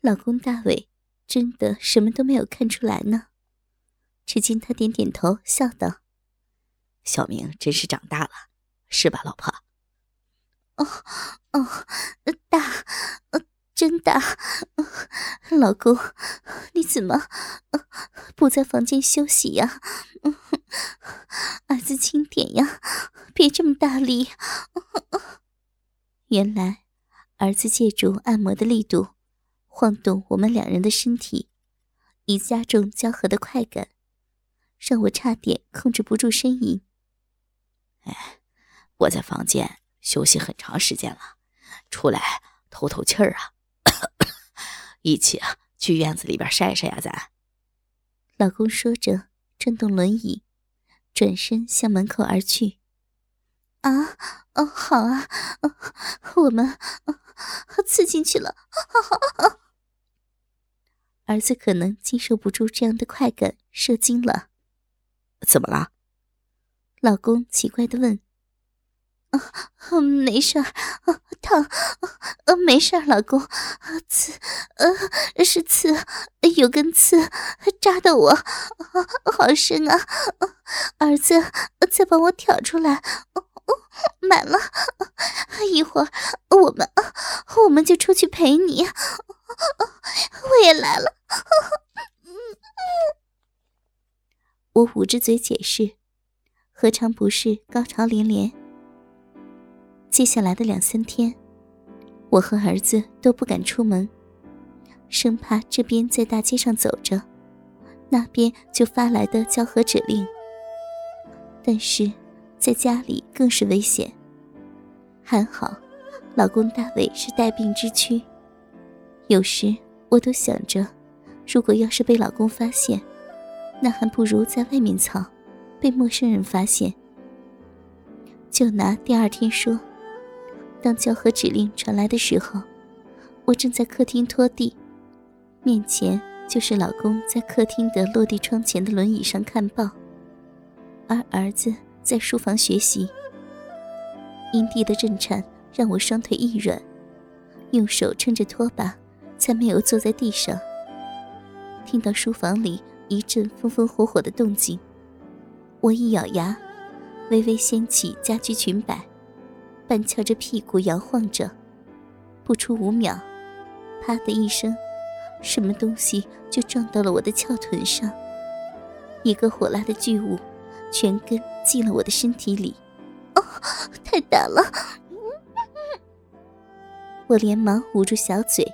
老公大伟真的什么都没有看出来呢。只见他点点头，笑道：“小明真是长大了，是吧，老婆？”“哦，哦，大，真大。老公，你怎么不在房间休息呀？儿子轻点呀，别这么大力。”原来，儿子借助按摩的力度，晃动我们两人的身体，以加重交合的快感。让我差点控制不住呻吟。哎，我在房间休息很长时间了，出来透透气儿啊！一起啊，去院子里边晒晒呀，咱。老公说着，转动轮椅，转身向门口而去。啊，哦，好啊，我们刺进去了。儿子可能经受不住这样的快感，射精了。怎么了？老公奇怪的问。啊，没事儿，疼，呃，没事，老公，刺，呃，是刺，有根刺扎的我，好深啊！儿子，再帮我挑出来，满了，一会儿我们，我们就出去陪你，我也来了。我捂着嘴解释，何尝不是高潮连连？接下来的两三天，我和儿子都不敢出门，生怕这边在大街上走着，那边就发来的交合指令。但是，在家里更是危险。还好，老公大伟是带病之躯，有时我都想着，如果要是被老公发现。那还不如在外面藏，被陌生人发现。就拿第二天说，当交合指令传来的时候，我正在客厅拖地，面前就是老公在客厅的落地窗前的轮椅上看报，而儿子在书房学习。阴蒂的震颤让我双腿一软，用手撑着拖把，才没有坐在地上。听到书房里。一阵风风火火的动静，我一咬牙，微微掀起家居裙摆，半翘着屁股摇晃着，不出五秒，啪的一声，什么东西就撞到了我的翘臀上，一个火辣的巨物，全根进了我的身体里，哦，太大了！我连忙捂住小嘴，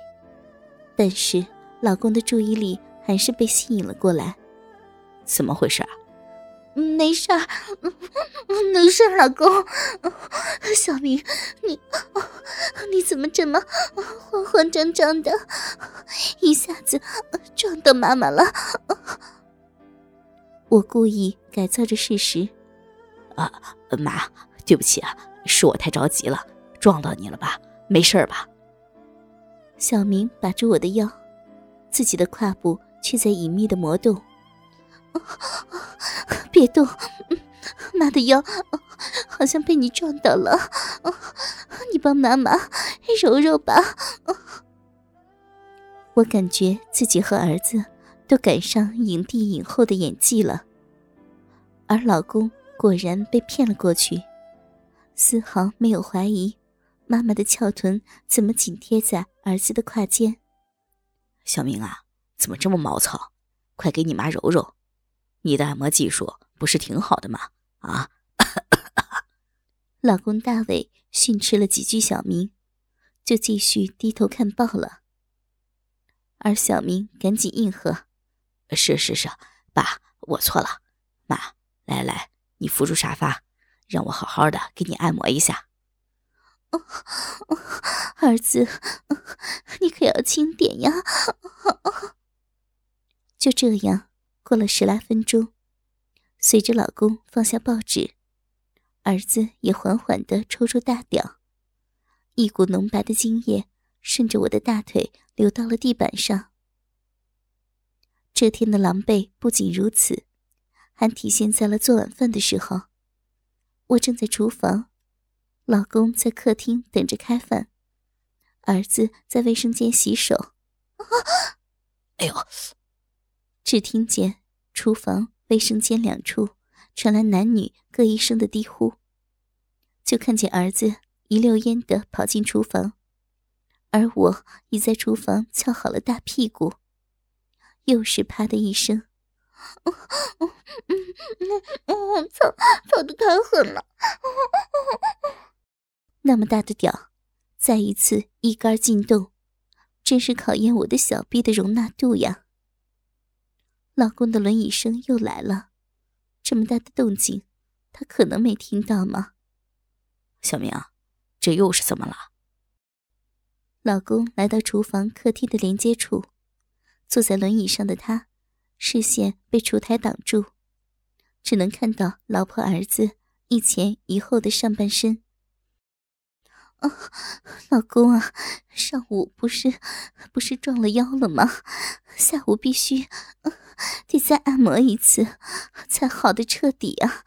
但是老公的注意力。还是被吸引了过来，怎么回事啊？没事儿，没事儿，老公。小明，你你怎么这么慌慌张张的，一下子撞到妈妈了？我故意改造着事实。啊，妈，对不起啊，是我太着急了，撞到你了吧？没事吧？小明把住我的腰，自己的胯部。却在隐秘的魔动，别动！妈的腰好像被你撞到了，你帮妈妈揉揉吧。我感觉自己和儿子都赶上影帝影后的演技了，而老公果然被骗了过去，丝毫没有怀疑妈妈的翘臀怎么紧贴在儿子的胯间。小明啊。怎么这么毛糙？快给你妈揉揉！你的按摩技术不是挺好的吗？啊！老公大伟训斥了几句小明，就继续低头看报了。而小明赶紧应和：“是是是，爸，我错了。妈，来来，你扶住沙发，让我好好的给你按摩一下。”哦儿子，你可要轻点呀！就这样过了十来分钟，随着老公放下报纸，儿子也缓缓的抽出大屌，一股浓白的精液顺着我的大腿流到了地板上。这天的狼狈不仅如此，还体现在了做晚饭的时候。我正在厨房，老公在客厅等着开饭，儿子在卫生间洗手。哎呦！只听见厨房、卫生间两处传来男女各一声的低呼，就看见儿子一溜烟的跑进厨房，而我已在厨房翘好了大屁股，又是啪的一声，操操的太狠了，那么大的屌，再一次一杆进洞。真是考验我的小臂的容纳度呀！老公的轮椅声又来了，这么大的动静，他可能没听到吗？小明，这又是怎么了？老公来到厨房客厅的连接处，坐在轮椅上的他，视线被烛台挡住，只能看到老婆儿子一前一后的上半身。啊，老公啊，上午不是不是撞了腰了吗？下午必须得再按摩一次，才好的彻底啊！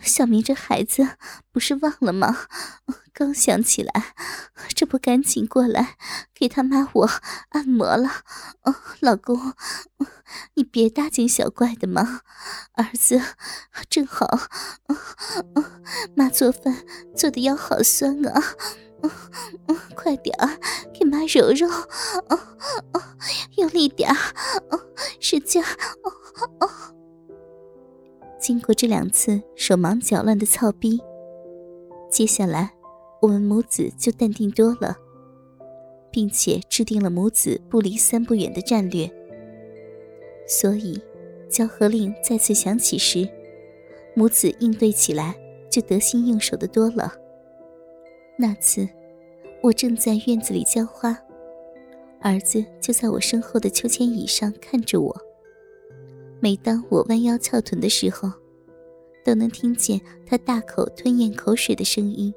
小明这孩子不是忘了吗？刚想起来，这不赶紧过来给他妈我按摩了？老公，你别大惊小怪的嘛，儿子正好，妈做饭做的腰好酸啊，快点儿给妈揉揉，哦哦用力点儿，使劲儿。经过这两次手忙脚乱的操逼，接下来我们母子就淡定多了，并且制定了母子不离三不远的战略。所以，交合令再次响起时，母子应对起来就得心应手的多了。那次，我正在院子里浇花，儿子就在我身后的秋千椅上看着我。每当我弯腰翘臀的时候，都能听见他大口吞咽口水的声音，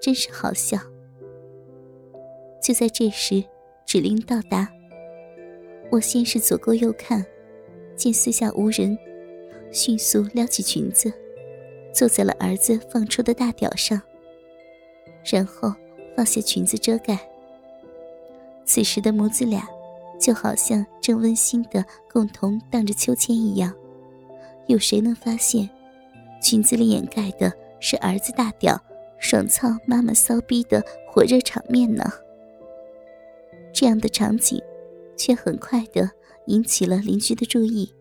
真是好笑。就在这时，指令到达，我先是左顾右看，见四下无人，迅速撩起裙子，坐在了儿子放出的大屌上，然后放下裙子遮盖。此时的母子俩。就好像正温馨的共同荡着秋千一样，有谁能发现，裙子里掩盖的是儿子大屌爽操妈妈骚逼的火热场面呢？这样的场景，却很快的引起了邻居的注意。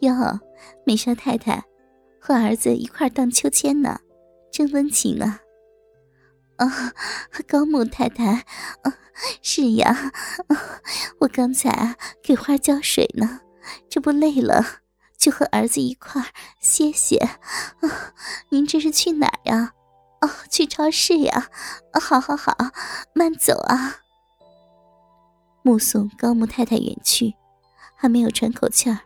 哟，美莎太太和儿子一块荡秋千呢，真温情啊！啊，高木太太，啊，是呀，我刚才啊给花浇水呢，这不累了，就和儿子一块歇歇。啊，您这是去哪儿呀？哦，去超市呀。啊好好好，慢走啊。目送高木太太远去，还没有喘口气儿，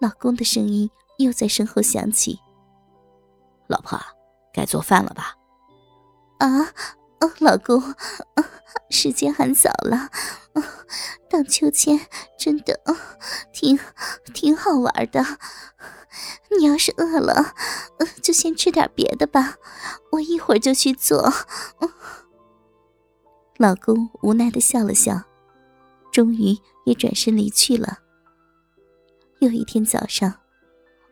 老公的声音又在身后响起：“老婆，该做饭了吧？”啊，老公，时间很早了，荡秋千真的挺挺好玩的。你要是饿了，就先吃点别的吧，我一会儿就去做。老公无奈的笑了笑，终于也转身离去了。又一天早上，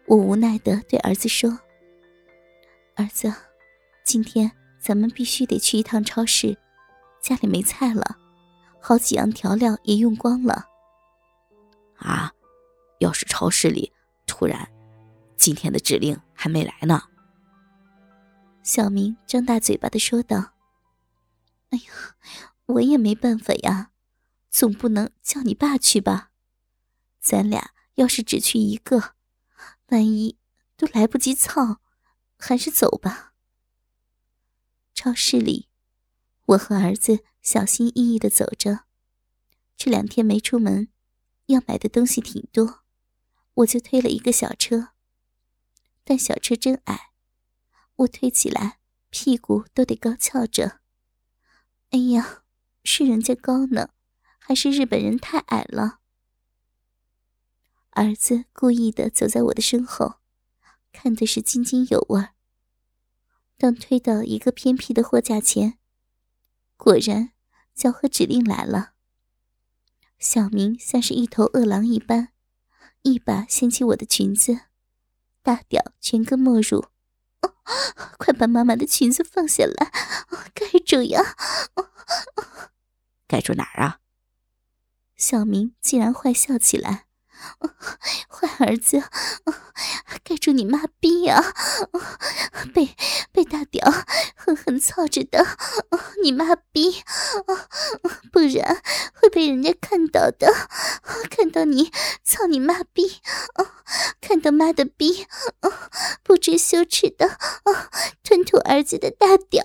我无奈的对儿子说：“儿子，今天。”咱们必须得去一趟超市，家里没菜了，好几样调料也用光了。啊，要是超市里突然今天的指令还没来呢？小明张大嘴巴的说道：“哎呀，我也没办法呀，总不能叫你爸去吧？咱俩要是只去一个，万一都来不及操，还是走吧。”超市里，我和儿子小心翼翼的走着。这两天没出门，要买的东西挺多，我就推了一个小车。但小车真矮，我推起来屁股都得高翘着。哎呀，是人家高呢，还是日本人太矮了？儿子故意的走在我的身后，看的是津津有味。当推到一个偏僻的货架前，果然交合指令来了。小明像是一头饿狼一般，一把掀起我的裙子，大屌全根没入。快把妈妈的裙子放下来，盖住呀！盖住哪儿啊？小明竟然坏笑起来，坏儿子，盖住你妈逼呀！被被大屌狠狠操着的，你妈逼，不然会被人家看到的，看到你操你妈逼，看到妈的逼，不知羞耻的吞吐儿子的大屌。